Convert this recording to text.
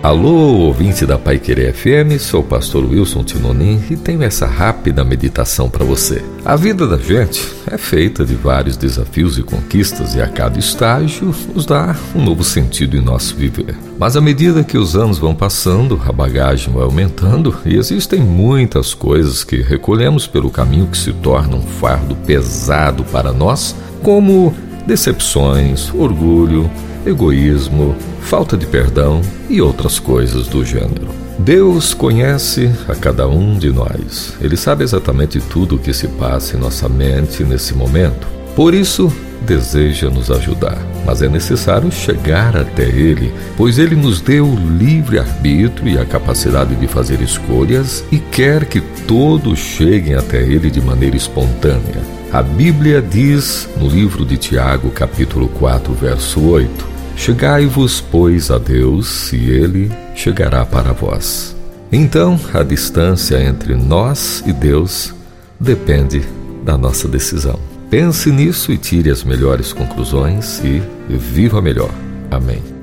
Alô, ouvinte da Pai Querer FM, sou o pastor Wilson Tinonim e tenho essa rápida meditação para você. A vida da gente é feita de vários desafios e conquistas e a cada estágio nos dá um novo sentido em nosso viver. Mas à medida que os anos vão passando, a bagagem vai aumentando e existem muitas coisas que recolhemos pelo caminho que se torna um fardo pesado para nós, como decepções, orgulho, egoísmo, falta de perdão e outras coisas do gênero. Deus conhece a cada um de nós. Ele sabe exatamente tudo o que se passa em nossa mente nesse momento. Por isso, deseja nos ajudar, mas é necessário chegar até Ele, pois Ele nos deu livre arbítrio e a capacidade de fazer escolhas e quer que todos cheguem até Ele de maneira espontânea. A Bíblia diz no livro de Tiago, capítulo 4, verso 8: Chegai-vos, pois, a Deus, e ele chegará para vós. Então, a distância entre nós e Deus depende da nossa decisão. Pense nisso e tire as melhores conclusões e viva melhor. Amém.